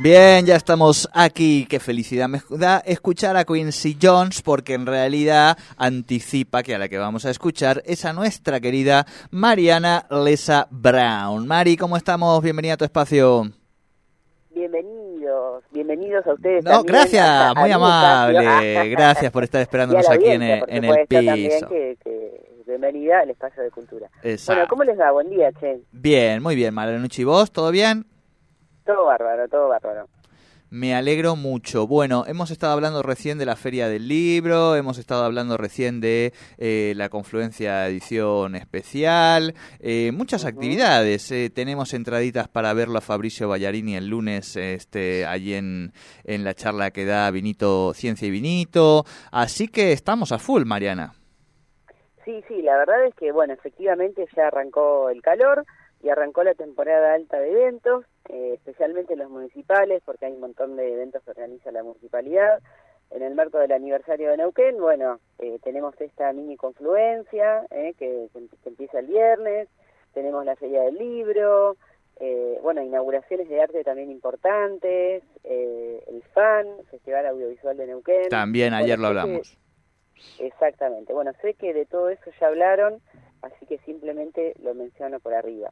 Bien, ya estamos aquí. Qué felicidad me da escuchar a Quincy Jones porque en realidad anticipa que a la que vamos a escuchar es a nuestra querida Mariana Lesa Brown. Mari, ¿cómo estamos? Bienvenida a tu espacio. Bienvenidos, bienvenidos a ustedes. No, gracias, muy amable. Gracias por estar esperándonos aquí en, el piso. bienvenida al espacio de cultura. Bueno, ¿cómo les va? Buen día, Che. Bien, muy bien, Marianucci. ¿Y vos? ¿Todo bien? Todo bárbaro, todo bárbaro. Me alegro mucho. Bueno, hemos estado hablando recién de la Feria del Libro, hemos estado hablando recién de eh, la Confluencia Edición Especial, eh, muchas actividades. Eh, tenemos entraditas para verlo a Fabricio Ballarini el lunes este, allí en, en la charla que da Vinito, Ciencia y Vinito. Así que estamos a full, Mariana. Sí, sí, la verdad es que, bueno, efectivamente ya arrancó el calor y arrancó la temporada alta de eventos, eh, especialmente los municipales, porque hay un montón de eventos que organiza la municipalidad. En el marco del aniversario de Neuquén, bueno, eh, tenemos esta mini confluencia eh, que, empieza el viernes, tenemos la Feria del Libro, bueno, inauguraciones de arte también importantes, el FAN, Festival Audiovisual de Neuquén. También ayer lo hablamos. exactamente, bueno, sé que de todo eso ya hablaron, así que simplemente lo menciono por arriba.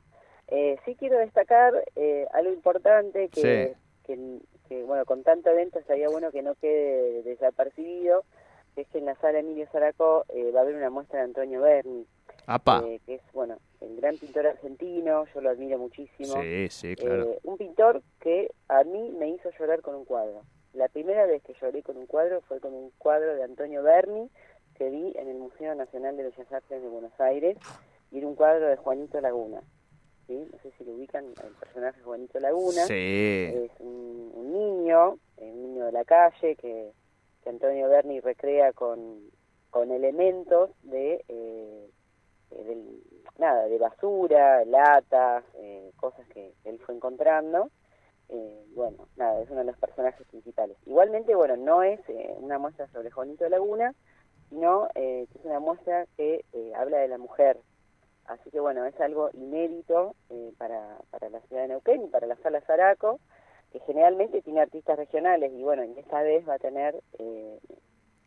Eh, sí quiero destacar eh, algo importante que, que, bueno, con tanto evento estaría bueno que no quede desapercibido, que es que en la sala Emilio Zaracó eh, va a haber una muestra de Antonio Berni, eh, que es, bueno, el gran pintor argentino, yo lo admiro muchísimo. Sí, sí, claro. un pintor que a mí me hizo llorar con un cuadro. La primera vez que lloré con un cuadro fue con un cuadro de Antonio Berni que vi en el Museo Nacional de Bellas Artes de Buenos Aires y era un cuadro de Juanito Laguna. ¿Sí? No sé si lo ubican, el personaje Juanito Laguna. Es un, niño, un niño de la calle que, Antonio Berni recrea con, con elementos de, eh, nada, de basura, latas, eh, cosas que él fue encontrando. Eh, bueno, nada, es uno de los personajes principales. Igualmente, bueno, no es una muestra sobre Juanito Laguna, sino que es una muestra que habla de la mujer, Así que bueno, es algo inédito eh, para, para la ciudad de Neuquén y para la sala Zaraco, que generalmente tiene artistas regionales y bueno, en esta vez va a tener eh,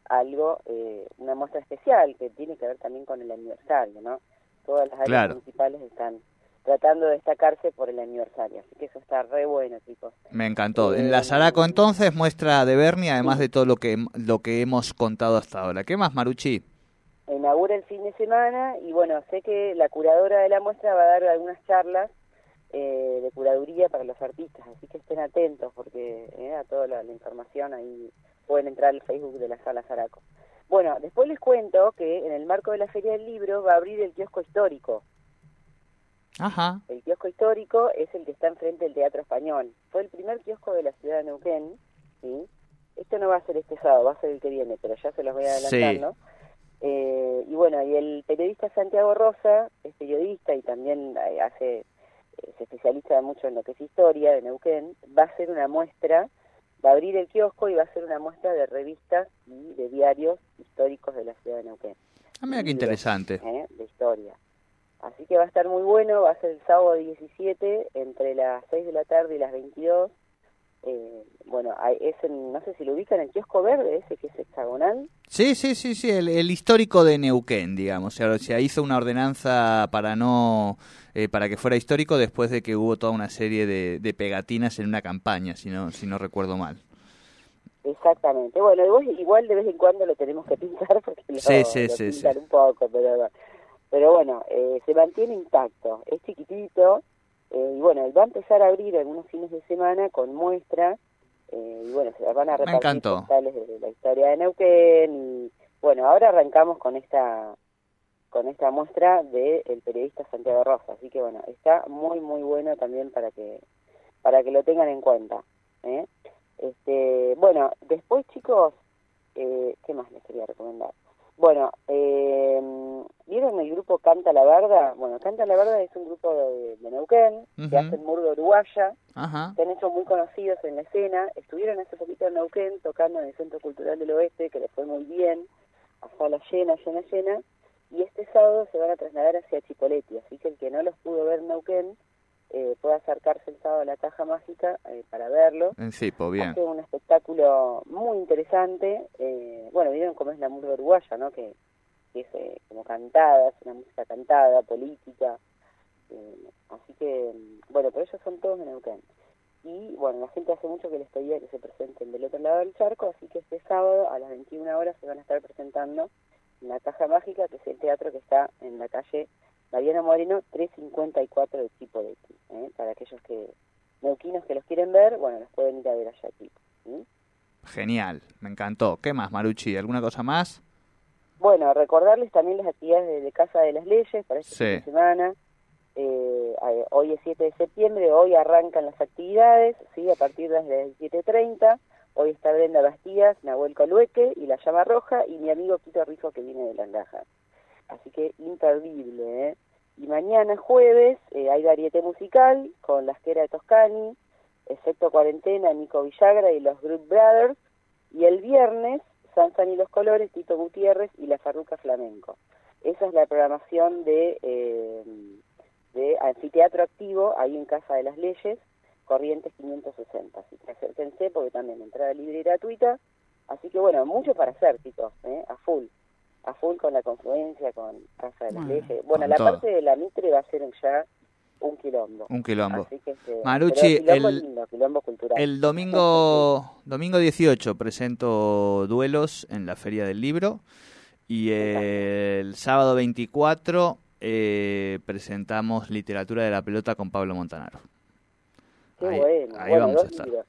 algo, eh, una muestra especial que tiene que ver también con el aniversario, ¿no? Todas las áreas principales están tratando de destacarse por el aniversario, así que eso está re bueno, chicos. Me encantó. en la Zaraco entonces muestra de Berni, además de todo lo que, lo que hemos contado hasta ahora. ¿Qué más, Maruchi? Inaugura el fin de semana y bueno, sé que la curadora de la muestra va a dar algunas charlas eh, de curaduría para los artistas, así que estén atentos porque eh, a toda la, información ahí pueden entrar al Facebook de la Sala Zaraco. Bueno, después les cuento que en el marco de la Feria del Libro va a abrir el kiosco histórico. Ajá. El kiosco histórico es el que está enfrente del Teatro Español. Fue el primer kiosco de la ciudad de Neuquén, ¿sí? Esto no va a ser este sábado, va a ser el que viene, pero ya se los voy adelantando. Sí. Eh, y bueno, y el periodista Santiago Rosa es periodista y también eh, hace, eh, se especializa mucho en lo que es historia de Neuquén, va a hacer una muestra, va a abrir el kiosco y va a hacer una muestra de revistas y de diarios históricos de la ciudad de Neuquén. Ah, mira qué interesante. De historia. Así que va a estar muy bueno, va a ser el sábado 17 entre las 6 de la tarde y las 22 eh, bueno, es no sé si lo ubican, el kiosco verde, ese que es hexagonal. Sí, sí, sí, sí, el, histórico de Neuquén, digamos. Se hizo una ordenanza para no eh, para que fuera histórico después de que hubo toda una serie de, pegatinas en una campaña, si no, si no recuerdo mal. Exactamente. Bueno, igual de vez en cuando lo tenemos que pintar porque lo, sí, sí, sí, un poco, pero, pero bueno, eh, se mantiene intacto. Es chiquitito, eh, y bueno, va a empezar a abrir algunos fines de semana con muestras, eh, y bueno, se van a repartir de la historia de Neuquén, y bueno, ahora arrancamos con esta con esta muestra del el periodista Santiago Rosa, así que bueno, está muy muy bueno también para que para que lo tengan en cuenta. ¿eh? Este, bueno, después chicos, eh, ¿qué más les quería recomendar? Bueno, eh, ¿vieron el grupo Canta la Verda? Bueno, Canta la Verda es un grupo de, de Neuquén, que hacen murga uruguaya, se han hecho muy conocidos en la escena, estuvieron hace poquito en Neuquén tocando en el Centro Cultural del Oeste, que les fue muy bien, a sala llena, llena, llena, y este sábado se van a trasladar hacia Chipoleti, así que el que no los pudo ver en Neuquén eh, puede acercarse el sábado a la Caja Mágica eh, para verlo. En Cipo, bien. Hace un espectáculo muy interesante. Eh, bueno, vieron cómo es la murga uruguaya, ¿no? Que, que es eh, como cantada, es una música cantada, política. Eh, así que, mm, bueno, pero ellos son todos de Neuquén. Y bueno, la gente hace mucho que les pedía que se presenten del otro lado del charco, así que este sábado a las 21 horas se van a estar presentando en la Caja Mágica, que es el teatro que está en la calle Mariano Moreno 354 de Tipo de Ti. ¿eh? Para aquellos que neuquinos que los quieren ver, bueno, los pueden ir a ver allá aquí. ¿sí? Genial, me encantó. ¿Qué más, Maruchi? ¿Alguna cosa más? Bueno, recordarles también las actividades de, de Casa de las Leyes para este Sí. fin de semana. Eh, hoy es 7 de septiembre, hoy arrancan las actividades, ¿sí? a partir de las 17.30. Hoy está Brenda Bastías, Nahuel Colueque y La Llama Roja y mi amigo Quito Rijo que viene de la Laja. Así que imperdible, ¿eh? Y mañana jueves eh, hay variete musical con La Esquera de Toscani, Efecto Cuarentena, Nico Villagra y los Group Brothers. Y el viernes, Sansan y los Colores, Tito Gutiérrez y La Farruca Flamenco. Esa es la programación de, eh, de Anfiteatro Activo, ahí en Casa de las Leyes, Corrientes 560. Así que acérquense porque también entrada libre y gratuita. Así que bueno, mucho para hacer, chicos, ¿eh? a full. A full con la confluencia, con Casa de las Bueno, Leyes. Bueno, la todo. parte de la Mitre va a ser ya un quilombo. Un quilombo. Así que, este, Marucci, pero quilombo el- lindo, quilombo cultural. El domingo, domingo 18 presento duelos en la Feria del Libro y el sábado 24 eh, presentamos Literatura de la Pelota con Pablo Montanaro. Qué ahí- bueno. ahí bueno, vamos a estar. libros.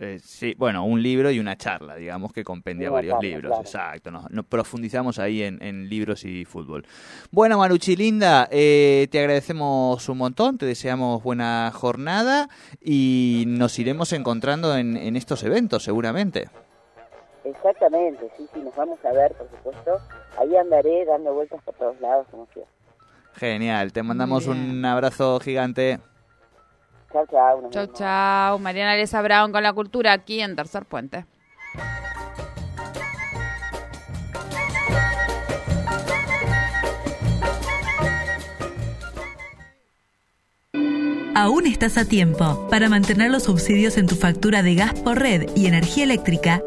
Eh, sí, bueno, un libro y una charla, digamos, que compendia Una varios charla, libros. claro. Exacto, nos, nos profundizamos ahí en, en libros y fútbol. Bueno, Maruchi Linda, eh, te agradecemos un montón, te deseamos buena jornada y nos iremos encontrando en, en estos eventos, seguramente. Exactamente, sí, sí, nos vamos a ver, por supuesto. Ahí andaré dando vueltas por todos lados, como siempre. Genial, te mandamos un abrazo gigante. Chao, chao. Mariana Lesa Brown con la cultura aquí en Tercer Puente. Aún estás a tiempo para mantener los subsidios en tu factura de gas por red y energía eléctrica